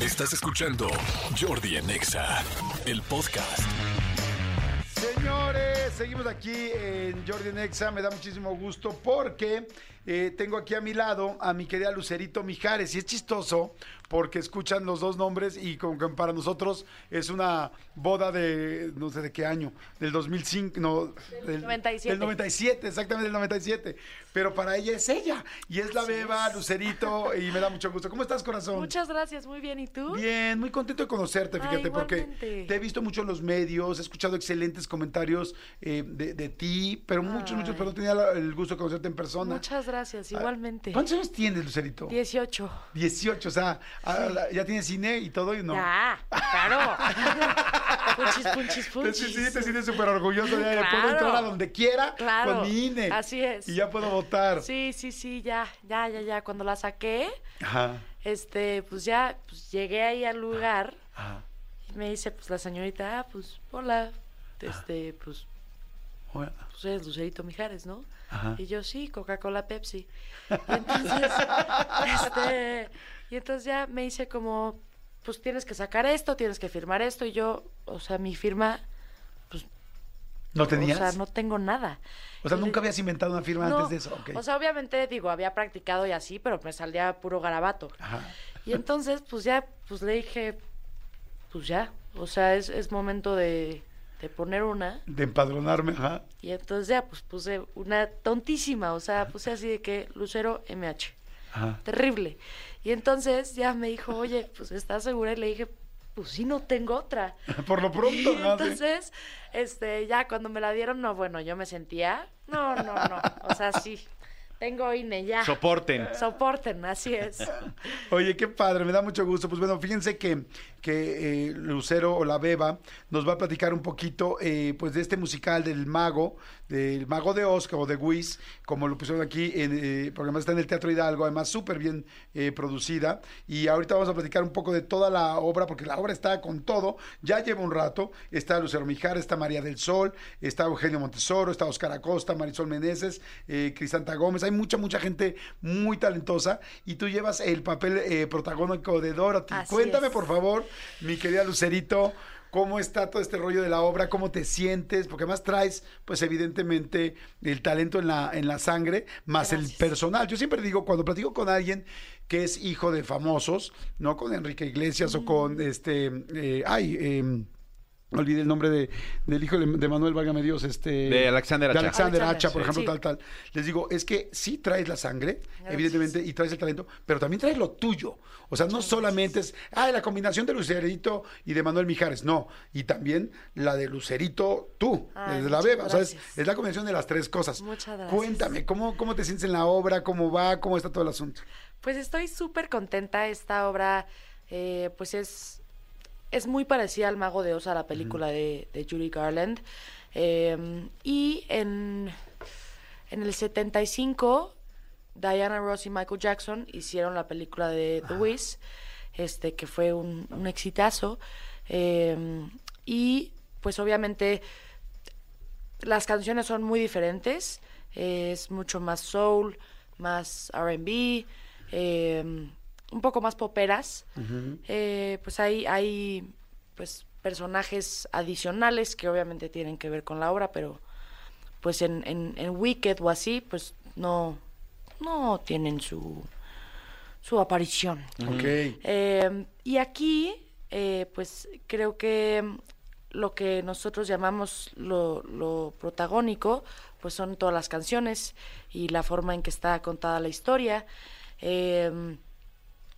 Estás escuchando Jordi en Exa, el podcast. Señores, seguimos aquí en Jordi Nexa. Me da muchísimo gusto porque eh, tengo aquí a mi lado a mi querida Lucerito Mijares. Y es chistoso porque escuchan los dos nombres y como que para nosotros es una boda de no sé de qué año, del 2005, no, del 97. Del 97, exactamente del 97. Pero para ella es ella y es la beba, Lucerito y me da mucho gusto. ¿Cómo estás, corazón? Muchas gracias, muy bien. ¿Y tú? Bien, muy contento de conocerte, Ah, fíjate, porque te he visto mucho en los medios, he escuchado excelentes comentarios eh, de, de ti, pero muchos, muchos, pero no tenía el gusto de conocerte en persona. Muchas gracias, igualmente. ¿Cuántos años tienes, Lucerito? 18. 18, o sea, ah, ya tienes cine y todo y no. Ya, claro. punchis, punchis, punchis. Sí, sí, te sientes súper orgulloso Claro. puedo entrar a donde quiera Claro, con mi INE. así es. Y ya puedo votar. Sí, sí, sí, ya, ya, ya, ya. Cuando la saqué, Ajá, este, pues ya, pues llegué ahí al lugar ajá. y me dice, pues la señorita, ah, pues, hola, este, pues, Bueno, pues eres Lucerito Mijares, ¿no? Ajá. Y yo, sí, Coca-Cola, Pepsi. Y entonces, este, y entonces ya me dice como, pues tienes que sacar esto, tienes que firmar esto, y yo, o sea, mi firma, pues, ¿No tenías? o sea, no tengo nada. O sea, nunca habías inventado una firma No, antes de eso. O sea, obviamente, digo, había practicado y así, pero me salía puro garabato. Ajá. Y entonces, pues ya, pues le dije, pues ya, o sea, es, es momento de, de poner una. De empadronarme, ajá. Y entonces ya, pues puse una tontísima, o sea, puse así de que Lucero MH. Ajá. Terrible. Y entonces ya me dijo, oye, pues ¿estás segura? Y le dije, pues sí, no tengo otra. Por lo pronto, entonces, este, ya cuando me la dieron, no, bueno, yo me sentía, no, no, no, o sea, sí, tengo INE ya. Soporten. Soporten, así es. Oye, qué padre, me da mucho gusto. Pues bueno, fíjense que, que eh, Lucero o la Beba nos va a platicar un poquito eh, pues de este musical del Mago, del Mago de Oz o de Wiz, como lo pusieron aquí, en, eh, porque además está en el Teatro Hidalgo, además súper bien eh, producida. Y ahorita vamos a platicar un poco de toda la obra, porque la obra está con todo, ya lleva un rato. Está Lucero Mijar, está María del Sol, está Eugenio Montesoro, está Oscar Acosta, Marisol Meneses, eh, Cristanta Gómez. Hay mucha, mucha gente muy talentosa y tú llevas el papel eh, protagónico de Dorothy. Así Cuéntame, es. por favor, mi querida Lucerito, cómo está todo este rollo de la obra, cómo te sientes, porque además traes, pues evidentemente, el talento en la, en la sangre, más el personal. Yo siempre digo, cuando platico con alguien que es hijo de famosos, no con Enrique Iglesias o Mm. con este, eh, ay, em, olvidé el nombre de, del hijo de, de Manuel Válgame Dios, este... De Alexander de Hacha. Alexander Alexander, Hacha, por sí. ejemplo, Sí. tal, tal. Les digo, es que sí traes la sangre, Gracias. evidentemente, y traes el talento, pero también traes lo tuyo. O sea, no solamente es, ah, la combinación de Lucerito y de Manuel Mijares, no. Y también la de Lucerito, tú, Ay, desde la beba. O sea, es la combinación de las tres cosas. Muchas gracias. Cuéntame, ¿cómo, ¿cómo te sientes en la obra? ¿Cómo va? ¿Cómo está todo el asunto? Pues estoy súper contenta. Esta obra, eh, pues es, es muy parecida al Mago de Oz, a la película de, de Judy Garland. Eh, y en, en el 75, Diana Ross y Michael Jackson hicieron la película de The Wiz, este, que fue un, un exitazo. Eh, y pues obviamente las canciones son muy diferentes. eh, es mucho más soul, más RB, eh, un poco más poperas. Eh, pues hay, hay pues personajes adicionales que obviamente tienen que ver con la obra, pero pues en, en, en Wicked o así, pues no, no tienen su, su aparición. Eh, y aquí, eh, pues creo que lo que nosotros llamamos lo, lo protagónico, pues son todas las canciones y la forma en que está contada la historia. Eh,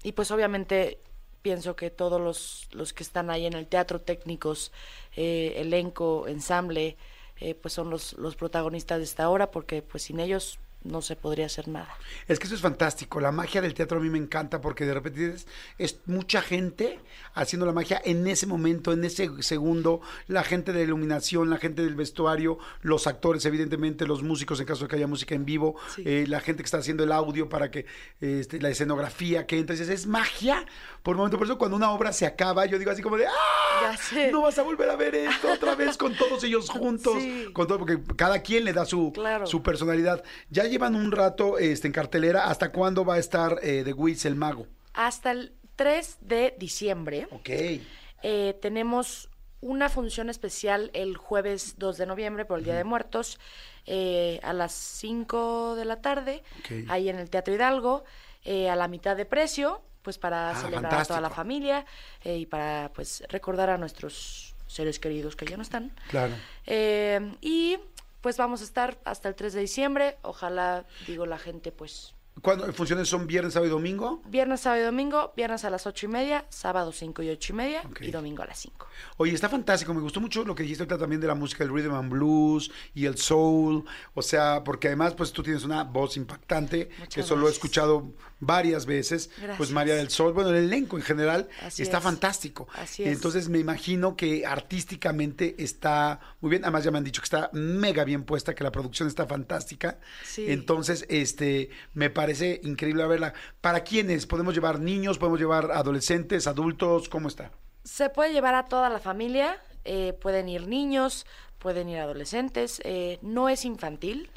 y pues obviamente pienso que todos los, los que están ahí en el teatro, técnicos, eh, elenco, ensamble, eh, pues son los, los protagonistas de esta obra, porque pues sin ellos no se podría hacer nada. Es que eso es fantástico. La magia del teatro a mí me encanta porque de repente es, es mucha gente haciendo la magia en ese momento, en ese segundo. La gente de iluminación, la gente del vestuario, los actores, evidentemente, los músicos en caso de que haya música en vivo, Sí. eh, la gente que está haciendo el audio para que este, la escenografía que. Entonces, es magia por el momento. Por eso, cuando una obra se acaba, yo digo así como de ¡Ah! Ya sé. No vas a volver a ver esto otra vez con todos ellos juntos. Sí. Con todo, porque cada quien le da su, Claro. su personalidad. Ya llevan un rato este, en cartelera. ¿Hasta cuándo va a estar eh, The Wiz, el mago? Hasta el 3 de diciembre Ok. eh, tenemos una función especial el jueves 2 de noviembre por el Día de Muertos eh, a las 5 de la tarde, Ok. ahí en el Teatro Hidalgo, eh, a la mitad de precio, pues para Ah, celebrar a toda la familia eh, y para pues recordar a nuestros seres queridos que ya no están. Claro. Y pues vamos a estar hasta el 3 de diciembre. Ojalá, digo, la gente pues ¿Cuándo funciones son viernes, sábado y domingo? viernes, sábado y domingo, viernes a las ocho y media, sábado 5 y ocho y media y domingo a las 5. Oye, está fantástico. Me gustó mucho lo que dijiste ahorita también de la música, el rhythm and blues y el soul. O sea, porque además, pues tú tienes una voz impactante, que Muchas eso lo he escuchado varias veces. Pues. María del Sol, bueno, el elenco en general Así está es. fantástico. Así es. Entonces me imagino que artísticamente está muy bien. Además ya me han dicho que está mega bien puesta, que la producción está fantástica. Sí. Entonces, este, me parece increíble verla. ¿Para quiénes? ¿Podemos llevar niños? ¿Podemos llevar adolescentes, adultos? ¿Cómo está? Se puede llevar a toda la familia, eh, pueden ir niños, pueden ir adolescentes, eh, no es infantil,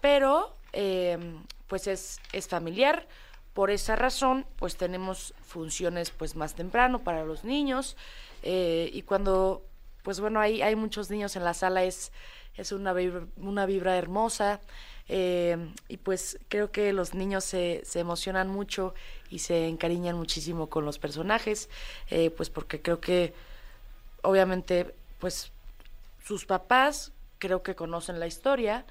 pero eh, pues es, es familiar. Por esa razón, pues tenemos funciones pues más temprano para los niños eh, y cuando, pues bueno, hay, hay muchos niños en la sala es, es una, vibra, una vibra hermosa eh, y pues creo que los niños se, se emocionan mucho y se encariñan muchísimo con los personajes, eh, pues porque creo que obviamente pues sus papás creo que conocen la historia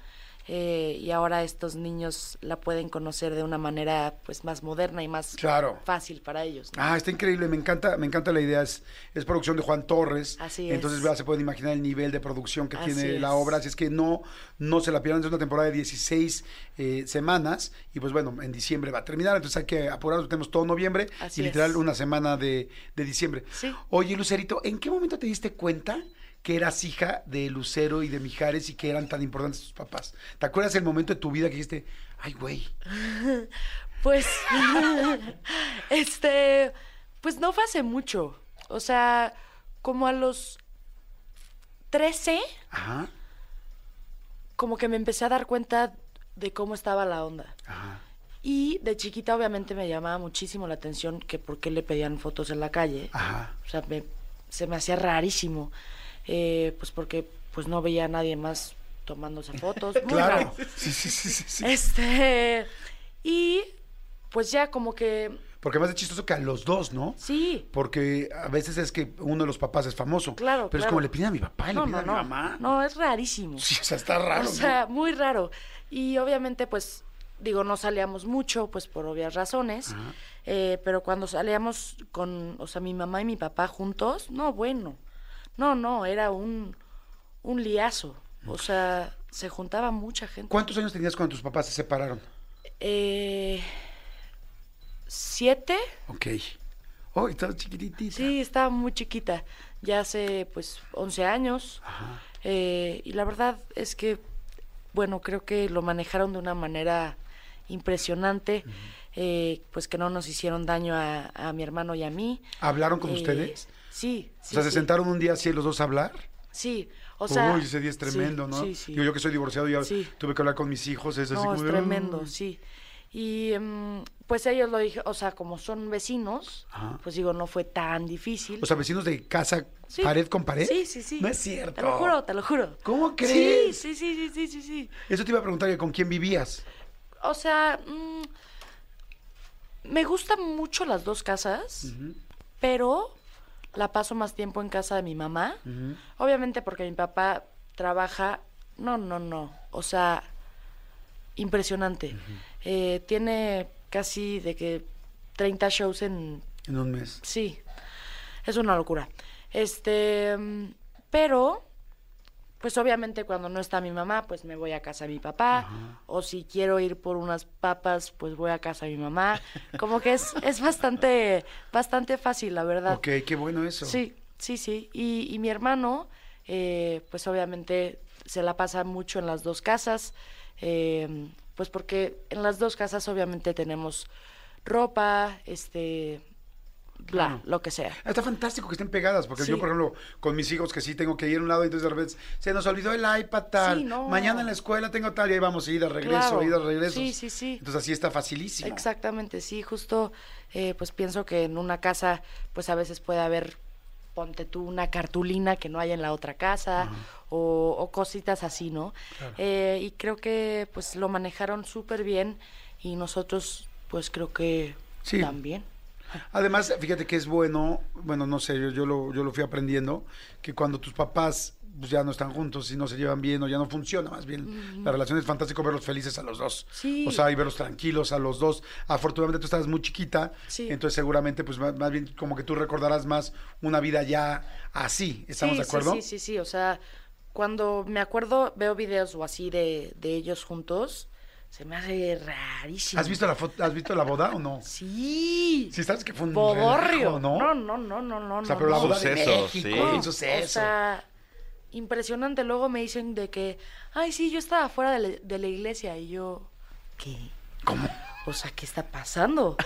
eh, y ahora estos niños la pueden conocer de una manera pues más moderna y más Claro. fácil para ellos. ¿no? Ah, está increíble, me encanta, me encanta la idea. Es, es producción de Juan Torres. Así Entonces es. ya se pueden imaginar el nivel de producción que Así tiene la obra. Así es que no, no se la pierdan. Es una temporada de 16 eh, semanas. Y pues bueno, en diciembre va a terminar. Entonces hay que apurarnos. Tenemos todo noviembre Así y literal es. una semana de, de diciembre. Sí. Oye, Lucerito, ¿en qué momento te diste cuenta? Que eras hija de Lucero y de Mijares y que eran tan importantes tus papás. ¿Te acuerdas el momento de tu vida que dijiste, ay, güey? Pues, este, pues no fue hace mucho. O sea, como a los 13, Ajá, como que me empecé a dar cuenta de cómo estaba la onda. ajá. Y de chiquita obviamente me llamaba muchísimo la atención que por qué le pedían fotos en la calle. Ajá. O sea, me- se me hacía rarísimo. Eh, pues porque pues no veía a nadie más tomándose fotos. Muy Claro. raro. Sí, sí, sí, sí, sí. Este, y pues ya como que, Porque más de chistoso que a los dos, ¿no? sí, Porque a veces es que uno de los papás es famoso. Claro, Pero es como le piden a mi papá y no, le piden no, a no, mi mamá. no, es rarísimo. Sí, o sea, está raro, o sea, muy raro. Y obviamente, pues, digo, no salíamos mucho, pues por obvias razones. Eh, pero cuando salíamos con, o sea, mi mamá y mi papá juntos, no, bueno. No, no, era un, un liazo. O sea, se juntaba mucha gente. ¿Cuántos años tenías cuando tus papás se separaron? Eh, ¿Siete? Ok. Oh, estabas chiquititita. Sí, estaba muy chiquita. Ya hace, pues, 11 años. Ajá. Eh, y la verdad es que, bueno, creo que lo manejaron de una manera impresionante, eh, pues que no nos hicieron daño a, a mi hermano y a mí. ¿Hablaron con Eh, ustedes? Sí, o sí. sea, se sentaron un día así los dos a hablar. Sí, o sea. Uy, ese día es sí, tremendo, ¿no? Sí, sí. Digo, yo que soy divorciado ya tuve que hablar con mis hijos. Es así no, como es tremendo, "Uy". sí. Y mm, pues ellos lo dije, o sea, como son vecinos, Ajá. pues digo, no fue tan difícil. O sea, vecinos de casa, Sí. pared con pared. Sí, sí, sí. No es cierto. Te lo juro, te lo juro. ¿Cómo crees? Sí, sí, sí, sí, sí, sí. Eso te iba a preguntar con quién vivías. O sea, mm, me gustan mucho las dos casas, pero la paso más tiempo en casa de mi mamá. Obviamente porque mi papá trabaja, no, no, no, o sea, impresionante. Eh, tiene casi de que 30 shows en En un mes. Sí, es una locura. Este, mm, pero, pues obviamente cuando no está mi mamá, pues me voy a casa de mi papá. O si quiero ir por unas papas, pues voy a casa de mi mamá. Como que es, es bastante, bastante fácil, la verdad. Ok, qué bueno eso. Sí, sí, sí. Y, y mi hermano, eh, pues obviamente se la pasa mucho en las dos casas, eh, pues porque en las dos casas obviamente tenemos ropa, este, bla, lo que sea. Ah, Está fantástico que estén pegadas, porque Sí. yo, por ejemplo, con mis hijos que sí tengo que ir a un lado, y entonces de repente se nos olvidó el iPad tal, Sí, no. mañana en la escuela tengo tal, y ahí vamos, ida, regreso, Claro. ida, regreso. Sí, sí, sí. Entonces así está facilísimo. Exactamente, sí, justo eh, pues pienso que en una casa pues a veces puede haber, ponte tú, una cartulina que no hay en la otra casa o, o cositas así, ¿no? Eh, y creo que pues lo manejaron súper bien y nosotros pues creo que Sí. también. Además, fíjate que es bueno, bueno, no sé, yo, yo, lo, yo lo fui aprendiendo, que cuando tus papás pues, ya no están juntos y no se llevan bien o ya no funciona más bien, la relación es fantástico verlos felices a los dos. Sí. O sea, y verlos tranquilos a los dos. Afortunadamente tú estabas muy chiquita, Sí. entonces seguramente pues más, más bien como que tú recordarás más una vida ya así, ¿estamos sí, de acuerdo? Sí, sí, sí, sí, o sea, cuando me acuerdo, veo videos o así de, de ellos juntos, se me hace rarísimo. ¿Has visto la foto, has visto la boda o no? Sí. Sí, sabes que fue un Bodorrio. relajo, ¿no? No, no, no, no, no. O sea, no, pero la no. boda de Suceso, México, sí. un suceso. O sea, impresionante. Luego me dicen de que, ay, sí, yo estaba fuera de la, de la iglesia. Y yo, ¿qué? ¿Cómo? O sea, ¿qué está pasando?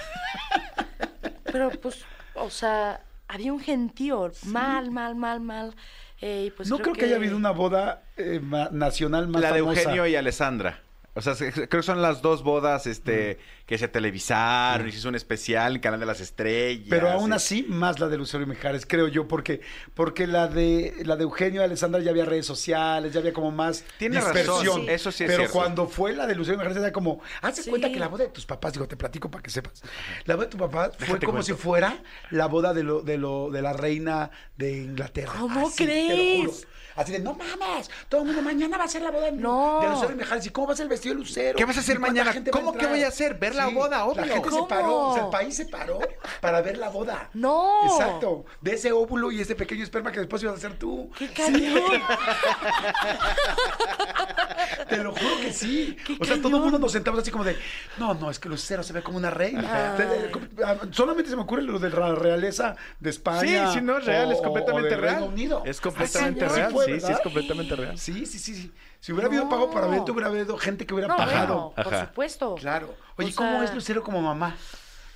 Pero pues, o sea, había un gentío. Mal, mal, mal, mal. Eh, pues no creo que... haya habido una boda eh, nacional más La de famosa. Eugenio y Alessandra. O sea, se- creo que son las dos bodas este, que se televisaron y se hizo un especial en Canal de las Estrellas. Pero aún y- así, más la de Lucero y Mijares, creo yo, porque, porque la de la de Eugenio y Alessandra ya había redes sociales, ya había como más Tienes dispersión. razón, eso sí es Pero cierto. cuando fue la de Lucero y Mijares, era como, hazte Sí. cuenta que la boda de tus papás, digo, te platico para que sepas. La boda de tu papá fue como cuento. si fuera la boda de lo, de lo, de la reina de Inglaterra. ¿Cómo Así, te lo crees? juro. Así de, no mames, todo el mundo mañana va a ser la boda de, No. de Lucero y Mijares. ¿Y cómo va a ser el vestido de Lucero? ¿Qué vas a hacer ¿Y cuánta mañana? ¿Cómo que voy a hacer? Ver la boda, La obvio. gente se paró, o sea, el país se paró para ver la boda. No. Exacto, de ese óvulo y ese pequeño esperma que después ibas a ser tú. ¡Qué cañón! Te lo juro que sí. ¡Qué o sea, todo el mundo nos sentamos así como de, no, no, es que Lucero se ve como una reina. Te- ah, Solamente se me ocurre lo de la realeza de España. Sí, sí, no, es real, o- es completamente o del real. Reino Unido. Es completamente Así real, sí, sí, es completamente real. Sí, sí, sí, sí. Si hubiera habido pago para evento, hubiera habido gente que hubiera No, pagado. bueno, por Ajá. supuesto. Claro. Oye, O ¿cómo es Lucero como mamá?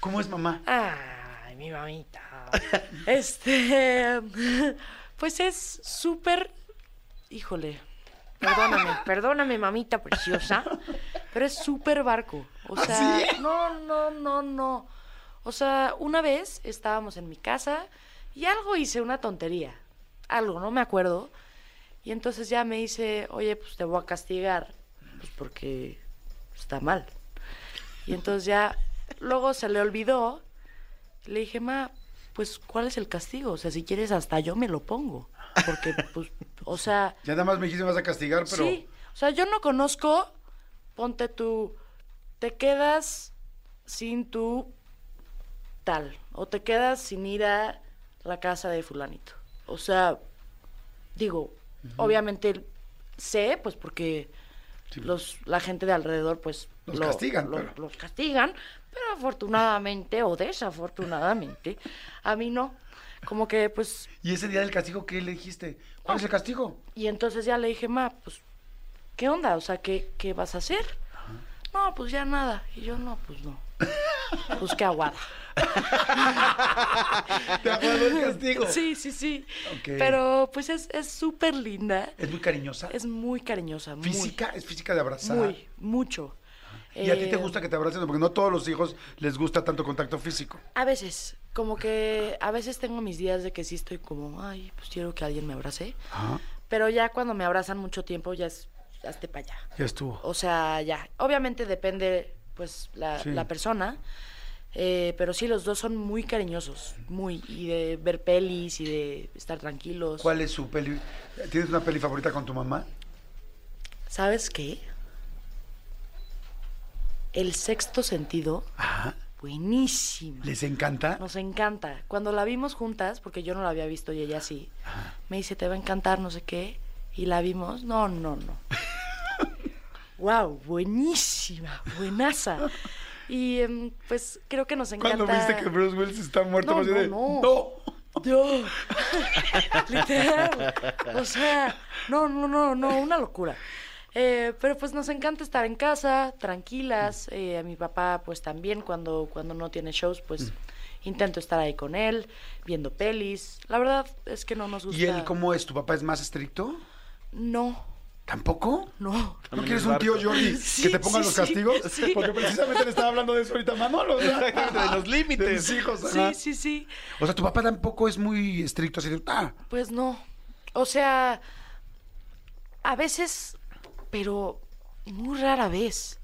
¿Cómo es mamá? Ay, mi mamita. Este, pues es súper, híjole, perdóname, perdóname, mamita preciosa, pero es súper barco. O ¿Ah, sea, sí? no, no, no, no. O sea, una vez estábamos en mi casa y algo hice una tontería, algo, no me acuerdo. Y entonces ya me dice, oye, pues te voy a castigar, pues porque está mal. Y entonces ya, luego se le olvidó. Le dije, ma, pues, ¿cuál es el castigo? O sea, si quieres, hasta yo me lo pongo. Porque, pues, o sea, Ya nada más me dijiste vas a castigar, pero... sí. O sea, yo no conozco, ponte tú, te quedas sin tu tal. O te quedas sin ir a la casa de fulanito. O sea, digo, obviamente sé, pues porque Sí. los, la gente de alrededor, pues... Los castigan, lo- pero- Los castigan, pero afortunadamente o desafortunadamente, a mí no. Como que, pues, ¿Y ese día del castigo qué le dijiste? ¿Cuál es el castigo? y entonces ya le dije, ma, pues, ¿qué onda? O sea, ¿qué, qué vas a hacer? No, pues ya nada. Y yo, no, pues no. Pues qué aguada. ¿Te acuerdas castigo? Sí, sí, sí. Pero pues es es súper linda. ¿Es muy cariñosa? Es muy cariñosa. muy, ¿Física? ¿Es física de abrazar? Muy, mucho. ¿Y a ti te Eh, gusta que te abracen? Porque no todos los hijos les gusta tanto contacto físico. A veces, como que a veces tengo mis días de que sí estoy como, ay, pues quiero que alguien me abrace. Pero ya cuando me abrazan mucho tiempo, ya es, hazte para allá. Ya estuvo. O sea, ya. Obviamente depende, pues, la, Sí. la persona. Eh, pero sí, los dos son muy cariñosos. Muy. Y de ver pelis y de estar tranquilos. ¿Cuál es su peli? ¿Tienes una peli favorita con tu mamá? ¿Sabes qué? El sexto sentido, Ajá. buenísima. ¿Les encanta? Nos encanta. Cuando la vimos juntas, porque yo no la había visto y ella sí, me dice, te va a encantar, no sé qué. Y la vimos. No, no, no. wow, buenísima, buenaza. Y em, pues creo que nos encanta. ¿Cuándo viste que Bruce Willis está muerto? No, no, de, no. ¡No! Dios. Literal. O sea, no, no, no, no, una locura. Eh, pero pues nos encanta estar en casa, tranquilas. Eh, a mi papá, pues también, cuando, cuando no tiene shows, pues intento estar ahí con él, viendo pelis. La verdad es que no nos gusta. ¿Y él cómo es? ¿Tu papá es más estricto? No, ¿Tampoco? no. ¿No quieres es un tío. Jordi Sí, que te ponga sí, los castigos? Sí. Porque precisamente le estaba hablando de eso ahorita Manolo. Exactamente, de los límites. De mis hijos. ajá. Sí, sí, sí. O sea, tu papá tampoco es muy estricto, así de, ah, Pues no. O sea, a veces, pero muy rara vez.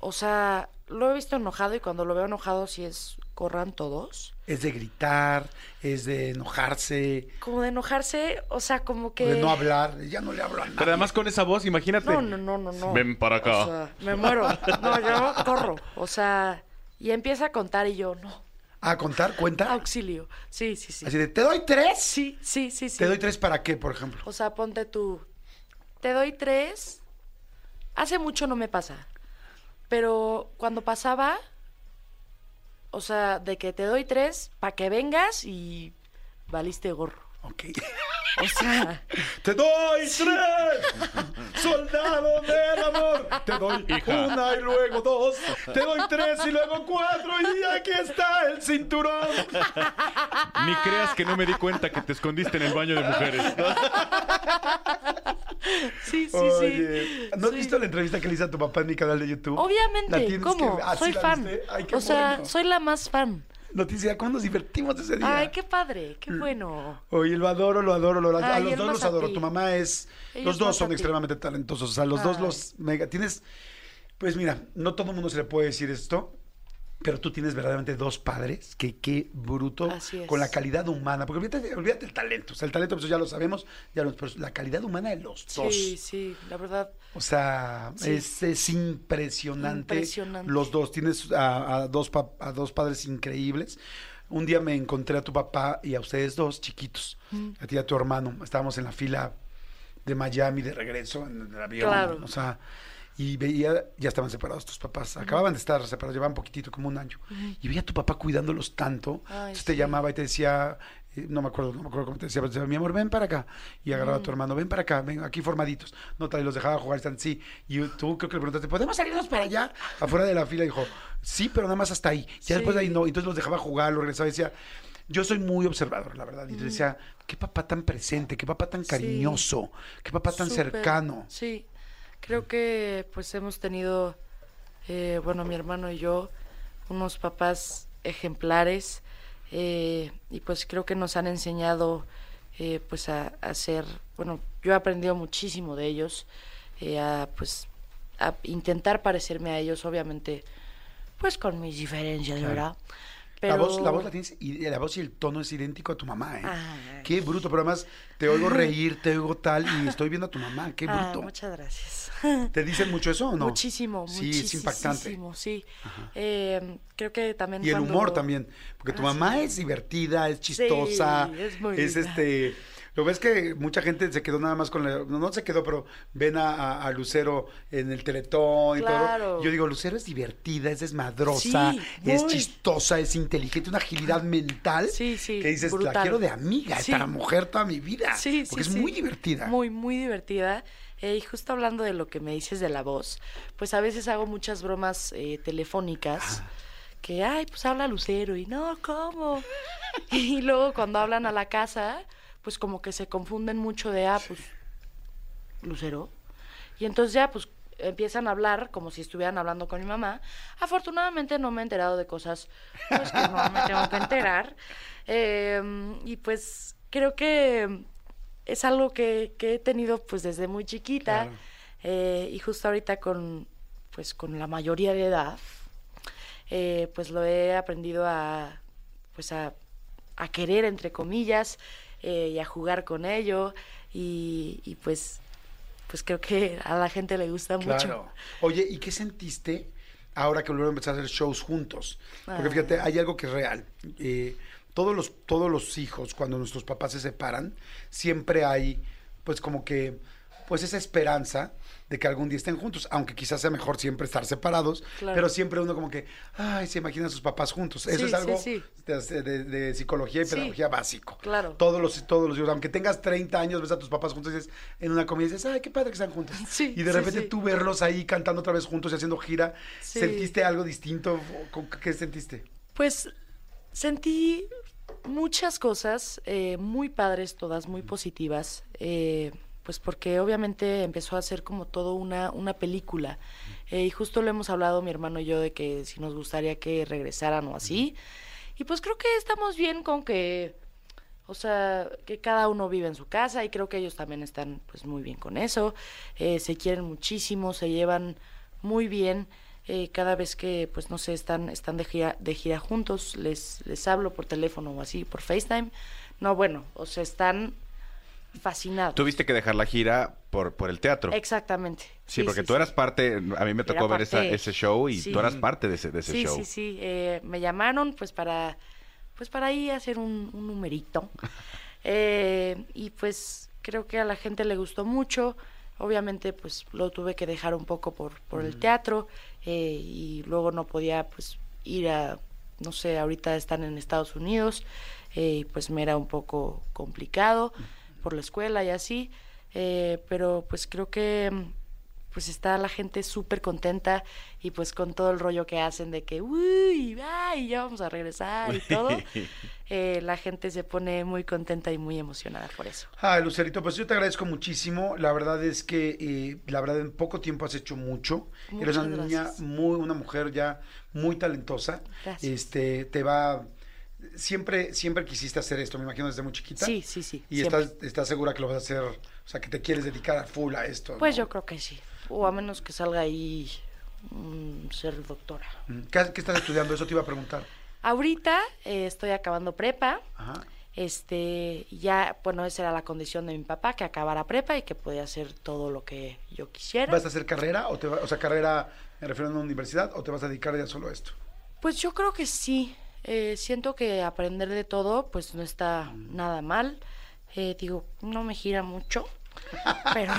O sea, lo he visto enojado y cuando lo veo enojado sí es corran todos. es de gritar, es de enojarse, Como de enojarse, o sea, como que... de no hablar. Ya no le hablo a nadie. Pero además con esa voz, imagínate. No, no, no, no, no. Ven para acá. O sea, me muero. No, yo corro. O sea, y empieza a contar y yo, no. ¿A contar? ¿Cuenta? Auxilio. Sí, sí, sí. Así de, ¿te doy tres? Sí, sí, sí, sí. ¿Te doy tres para qué, por ejemplo? O sea, ponte tú. Te doy tres. Hace mucho no me pasa. Pero cuando pasaba, o sea, de que te doy tres para que vengas y valiste gorro. Ok. O sea, ¡Te doy tres! ¡Soldado del amor! Te doy Hija. una y luego dos. Te doy tres y luego cuatro. Y aquí está el cinturón. Ni creas que no me di cuenta que te escondiste en el baño de mujeres. sí, sí, Oye, sí. ¿no has Sí. visto la entrevista que le hice a tu papá en mi canal de YouTube? La Obviamente, tienes ¿cómo? que- ¿Ah, soy fan. Ay, o sea, bueno. soy la más fan. Noticia, ¿cómo nos divertimos ese día? Ay, qué padre, qué bueno. Oye, lo adoro, lo adoro, lo adoro. a los dos los adoro. Tu mamá es. Ellos los dos son extremadamente talentosos. O sea, los dos los mega. Tienes. Pues mira, no todo el mundo se le puede decir esto. Pero tú tienes verdaderamente dos padres que qué bruto Así es. con la calidad humana. Porque olvídate, olvídate el talento. O sea, el talento, pues ya lo sabemos, ya lo, pero la calidad humana de los dos. Sí, sí, la verdad. O sea, Sí. es, es impresionante, Impresionante. Los dos, tienes a, a dos pa- a dos padres increíbles. Un día me encontré a tu papá y a ustedes dos, chiquitos, a ti y a tu hermano. Estábamos en la fila de Miami de regreso en el avión. Claro. O sea, y veía, ya estaban separados tus papás. Acababan de estar separados, llevaban poquitito, como un año. Y veía a tu papá cuidándolos tanto. Ay, Entonces te llamaba y te decía, eh, no me acuerdo, no me acuerdo cómo te decía, pero te decía, mi amor, ven para acá. Y agarraba a tu hermano, ven para acá, ven aquí formaditos. No, tal, y los dejaba jugar, están sí. Y tú creo que le preguntaste, ¿podemos salirnos para allá? Afuera de la fila, dijo, sí, pero nada más hasta ahí. Ya después de ahí no. Entonces los dejaba jugar, los regresaba y decía, yo soy muy observador, la verdad. Y te decía, qué papá tan presente, qué papá tan Sí. cariñoso, qué papá tan Súper, cercano. Sí, creo que pues hemos tenido, eh, bueno, mi hermano y yo, unos papás ejemplares eh, y pues creo que nos han enseñado eh, pues a, a ser, bueno, yo he aprendido muchísimo de ellos, eh, a pues a intentar parecerme a ellos, obviamente, pues con mis diferencias, Claro. ¿verdad? La, voz, la voz la tienes, y la voz y el tono es idéntico a tu mamá, ¿eh? Ay. Qué bruto, pero además te oigo reír, te oigo tal, y estoy viendo a tu mamá, qué Ah, bruto. muchas gracias. ¿Te dicen mucho eso o no? Muchísimo, Sí, muchísimo. es impactante. Sí. Eh, creo que también. Y el cuando- humor también, porque tu Ah, mamá sí. es divertida, es chistosa, Sí, es muy es este... Lo ves que mucha gente se quedó nada más con la... No, no se quedó, pero ven a, a- a Lucero en el Teletón y todo. Claro. Yo digo, Lucero es divertida, es desmadrosa, Sí, es muy. chistosa, es inteligente, una agilidad mental. Sí, sí, Que dices, la brutal. quiero de amiga, Sí. esta mujer toda mi vida. Sí, porque sí, es sí. muy divertida. Muy, muy divertida. Eh, y justo hablando de lo que me dices de la voz, pues a veces hago muchas bromas eh, telefónicas. Que, ay, pues habla Lucero. Y no, ¿cómo? y luego cuando hablan a la casa, pues como que se confunden mucho de, ah, pues, Lucero. Y entonces ya, pues, empiezan a hablar como si estuvieran hablando con mi mamá. Afortunadamente no me he enterado de cosas pues, que no me tengo que enterar. Eh, y pues creo que es algo que, que he tenido pues desde muy chiquita. Claro. Eh, y justo ahorita con, pues, con la mayoría de edad, eh, pues lo he aprendido a, pues a, a querer, entre comillas, eh, y a jugar con ello. Y, y pues, pues creo que a la gente le gusta Claro. mucho. Oye, ¿y qué sentiste ahora que volvieron a empezar a hacer shows juntos? Porque Ah. fíjate, hay algo que es real. Eh, todos, los, todos los hijos, cuando nuestros papás se separan, siempre hay, pues como que, pues esa esperanza de que algún día estén juntos, aunque quizás sea mejor siempre estar separados, Claro. pero siempre uno como que, ay, se imagina a sus papás juntos. Eso Sí, es algo sí, sí. De, de- de psicología y pedagogía básico. Claro. Todos los, todos los días, aunque tengas 30 años, ves a tus papás juntos y dices, en una comida dices, ay, qué padre que están juntos. Sí, y de repente tú verlos ahí cantando otra vez juntos y haciendo gira. ¿sentiste algo distinto? ¿Con- ¿Qué sentiste? Pues Sentí muchas cosas eh, muy padres, todas muy positivas, eh, pues porque obviamente empezó a ser como todo una, una película. Eh, y justo lo hemos hablado mi hermano y yo de que si nos gustaría que regresaran o así. Y pues creo que estamos bien con que, o sea, que cada uno vive en su casa y creo que ellos también están pues muy bien con eso. Eh, se quieren muchísimo, se llevan muy bien. Eh, cada vez que, pues no sé, están, están de, gira, de gira juntos, les, les hablo por teléfono o así, por FaceTime. No, bueno, o sea, están fascinados. Tuviste que dejar la gira por, por el teatro. Exactamente. Sí, porque tú eras parte, a mí me tocó Era ver esa- ese show y sí. tú eras parte de ese, de ese sí, show. sí, sí. eh, me llamaron pues para, pues para ahí hacer un, un numerito. Eh, y pues creo que a la gente le gustó mucho. Obviamente pues lo tuve que dejar un poco por, por el teatro eh, y luego no podía pues ir a, no sé, ahorita están en Estados Unidos eh, y pues me era un poco complicado por la escuela y así. eh, pero pues creo que mm, pues está la gente súper contenta y pues con todo el rollo que hacen de que, uy, ay, ya vamos a regresar y todo, eh, la gente se pone muy contenta y muy emocionada por eso. Ay, Lucerito, pues yo te agradezco muchísimo. La verdad es que, eh, la verdad, en poco tiempo has hecho mucho. Eres una niña muy, una mujer ya muy talentosa. Gracias. Este, te va. Siempre, siempre quisiste hacer esto, me imagino, desde muy chiquita. Sí, sí, sí. Y siempre. estás, estás segura que lo vas a hacer, o sea, que te quieres dedicar a full a esto. Pues ¿no? yo creo que sí. O a menos que salga ahí mm, ser doctora. Mm, ¿Qué, qué estás estudiando? Eso te iba a preguntar. Ahorita eh, estoy acabando prepa. Ajá. Este, ya, bueno, esa era la condición de mi papá, que acabara prepa y que podía hacer todo lo que yo quisiera. ¿Vas a hacer carrera? O, te va- o sea, carrera, me refiero a una universidad, o te vas a dedicar ya solo a esto? Pues yo creo que sí. Eh, siento que aprender de todo, pues no está nada mal. Eh, digo, no me gira mucho, pero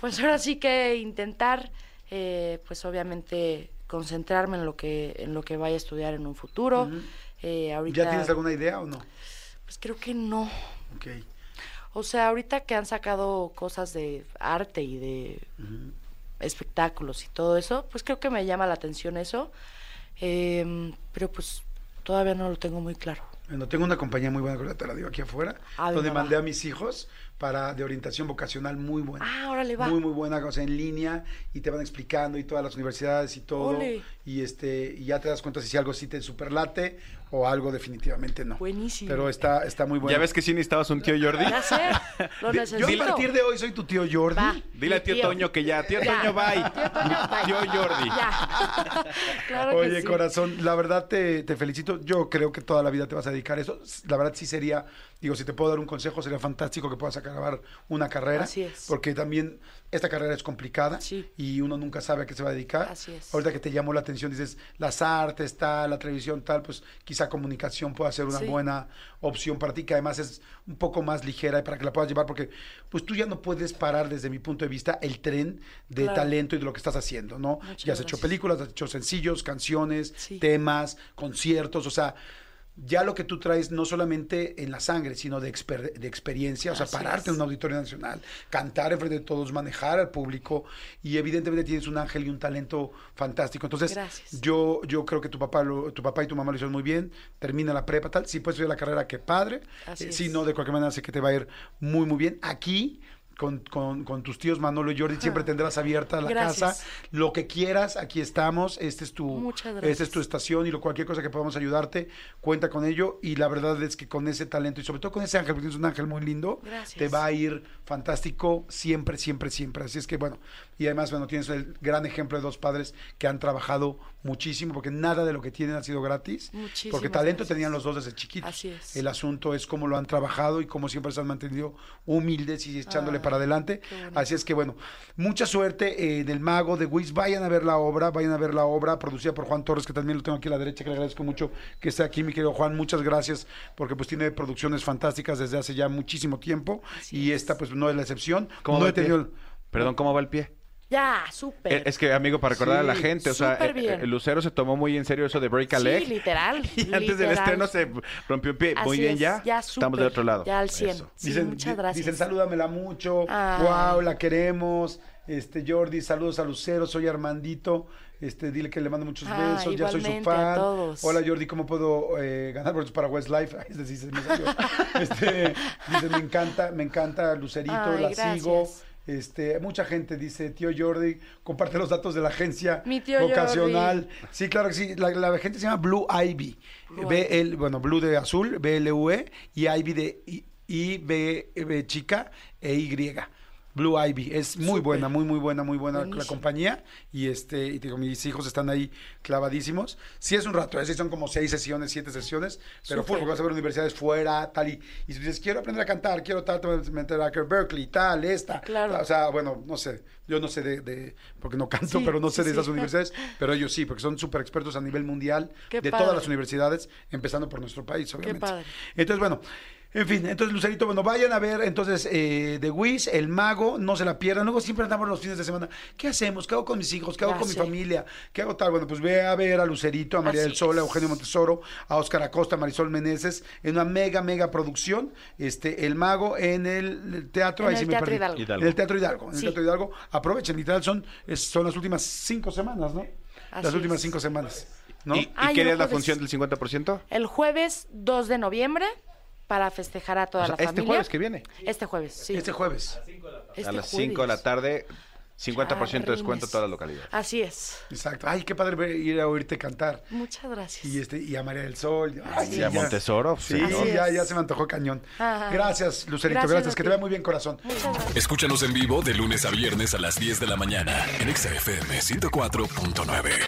pues ahora sí que intentar, eh, pues obviamente concentrarme en lo que en lo que vaya a estudiar en un futuro. Eh, ahorita, ¿Ya tienes alguna idea o no? pues creo que no. Ok. O sea, ahorita que han sacado cosas de arte y de espectáculos y todo eso, pues creo que me llama la atención eso. Em, pero pues todavía no lo tengo muy claro. Bueno, tengo una compañía muy buena, que te la digo aquí afuera, donde mandé va. a mis hijos para de orientación vocacional muy buena. Ah, órale, va. Muy, muy buena, o sea, en línea, y te van explicando y todas las universidades y todo. Ole. Y este, y ya te das cuenta si algo sí te superlate o algo definitivamente no. Buenísimo. Pero está, está muy bueno. ¿Ya ves que sí necesitabas un tío Jordi? Ya sé, lo De- necesito. Yo a partir de hoy soy tu tío Jordi. Va. Dile a tío, Tío. Toño que ya. Tío Ya. Toño, bye. Tío Toño, bye. Tío Jordi. Ya. claro que Oye, sí. corazón, la verdad te, te felicito. Yo creo que toda la vida te vas a dedicar a eso. La verdad sí sería, digo, si te puedo dar un consejo, sería fantástico que puedas acabar una carrera. Así es. Porque también esta carrera es complicada Sí. y uno nunca sabe a qué se va a dedicar. Así es. Ahorita que te llamó la atención, dices, las artes, tal, la televisión, tal, pues quizá comunicación pueda ser una Sí. buena opción para ti, que además es un poco más ligera y para que la puedas llevar, porque pues tú ya no puedes parar desde mi punto de vista el tren de Claro. talento y de lo que estás haciendo, ¿no? Muchas ya has hecho películas, has hecho sencillos, canciones, Sí. temas, conciertos, o sea, ya lo que tú traes no solamente en la sangre, sino de, exper- de experiencia, o sea, pararte es. en un auditorio nacional, cantar enfrente de todos, manejar al público y evidentemente tienes un ángel y un talento fantástico. Entonces, Gracias. yo yo creo que tu papá lo- tu papá y tu mamá lo hicieron muy bien, termina la prepa tal, si puedes estudiar la carrera que padre, eh, si no de cualquier manera sé que te va a ir muy muy bien. Aquí con, con- con tus tíos Manolo y Jordi siempre tendrás abierta la Gracias. casa, lo que quieras, aquí estamos, este es tu esta es tu estación y lo cualquier cosa que podamos ayudarte, cuenta con ello y la verdad es que con ese talento y sobre todo con ese ángel, porque tienes un ángel muy lindo, Gracias. te va a ir fantástico siempre, siempre, siempre. Así es que bueno, y además bueno, tienes el gran ejemplo de dos padres que han trabajado muchísimo porque nada de lo que tienen ha sido gratis, Muchísimas porque talento gracias. tenían los dos desde chiquitos. Así es. El asunto es cómo lo han trabajado y cómo siempre se han mantenido humildes y echándole Ay, para adelante. Así es que bueno, mucha suerte eh, en el mago de Wiz. Vayan a ver la obra, vayan a ver la obra producida por Juan Torres, que también lo tengo aquí a la derecha, que le agradezco mucho que esté aquí, mi querido Juan. Muchas gracias, porque pues tiene producciones fantásticas desde hace ya muchísimo tiempo. Así y es. esta pues no es la excepción. ¿Cómo no va he el pie? tenido el- Perdón, ¿cómo va el pie? Ya, súper. Eh, Es que, amigo, para recordar a la gente, o sea, eh, bien. eh, Lucero se tomó muy en serio eso de break a leg. Sí, literal. Y antes del estreno se rompió un pie. Muy bien, es, ya. ya Estamos del otro lado. ya al 100. Eso. Sí, dicen, muchas gracias. Dicen, salúdamela mucho. Ay. Wow, la queremos. Este, Jordi, saludos a Lucero, soy Armandito. Este, dile que le mando muchos Ah, besos, ya soy su fan. todos. Hola Jordi, ¿cómo puedo eh, ganar boletos para Westlife? Ay, Este sí se me salió. Este, dice, me encanta, me encanta Lucerito, Ay, la gracias. sigo. Este, mucha gente dice, tío Jordi, comparte los datos de la agencia Mi tío vocacional. Sí, claro que sí. La, la gente se llama Blue Ivy. Blue B L, bueno, Blue de azul, B L U E y Ivy de I, I, B, B chica e Y. Blue Ivy es muy Súper. buena, muy muy buena, muy buena la Buenísimo. compañía y este y digo mis hijos están ahí clavadísimos. Sí es un rato, es decir, son como seis sesiones, siete sesiones, pero Súper. full, porque vas a ver universidades fuera, tal y y si dices quiero aprender a cantar, quiero tal, te vas a meter a Berkeley, tal, esta, Claro. tal, o sea, bueno, no sé, yo no sé de, de- porque no canto, Sí, pero no sé sí, de esas sí. universidades, pero ellos sí, porque son súper expertos a nivel mundial Qué de padre. todas las universidades, empezando por nuestro país, obviamente. padre. Entonces, bueno, en fin, entonces Lucerito, bueno, vayan a ver entonces eh, The Wiz, El Mago, no se la pierdan. Luego siempre andamos los fines de semana. ¿Qué hacemos? ¿Qué hago con mis hijos? ¿Qué hago Ya con mi familia? ¿Qué hago tal? Bueno, pues ve a ver a Lucerito, a María Así del Sol, a. Eugenio Montesoro, a Óscar Acosta, a Marisol Meneses, en una mega, mega producción. Este, El Mago en el teatro. En ahí el sí me Teatro perdí. Hidalgo. Hidalgo. En el Teatro Hidalgo. En el. Teatro Hidalgo. Aprovechen, literal, son, es- son las últimas cinco semanas, ¿no? las últimas es. cinco semanas. ¿no? ¿Y, y qué día es la función del 50%? El jueves 2 de noviembre para festejar a toda O sea, la este familia. jueves que viene. Este jueves, sí. Este jueves. Este a las jueves. 5 de la tarde, 50% de descuento a toda la localidad. Así es. Exacto. Ay, qué padre ver- ir a oírte cantar. Muchas gracias. Y este, y a María del Sol. Ay, Y a. Montesoro. Sí, ya, ya se me antojó cañón. Ajá. Gracias, Lucerito. Gracias Que te vea muy bien, corazón. Muchas gracias. Escúchanos en vivo de lunes a viernes a las 10 de la mañana en Exa FM 104.9.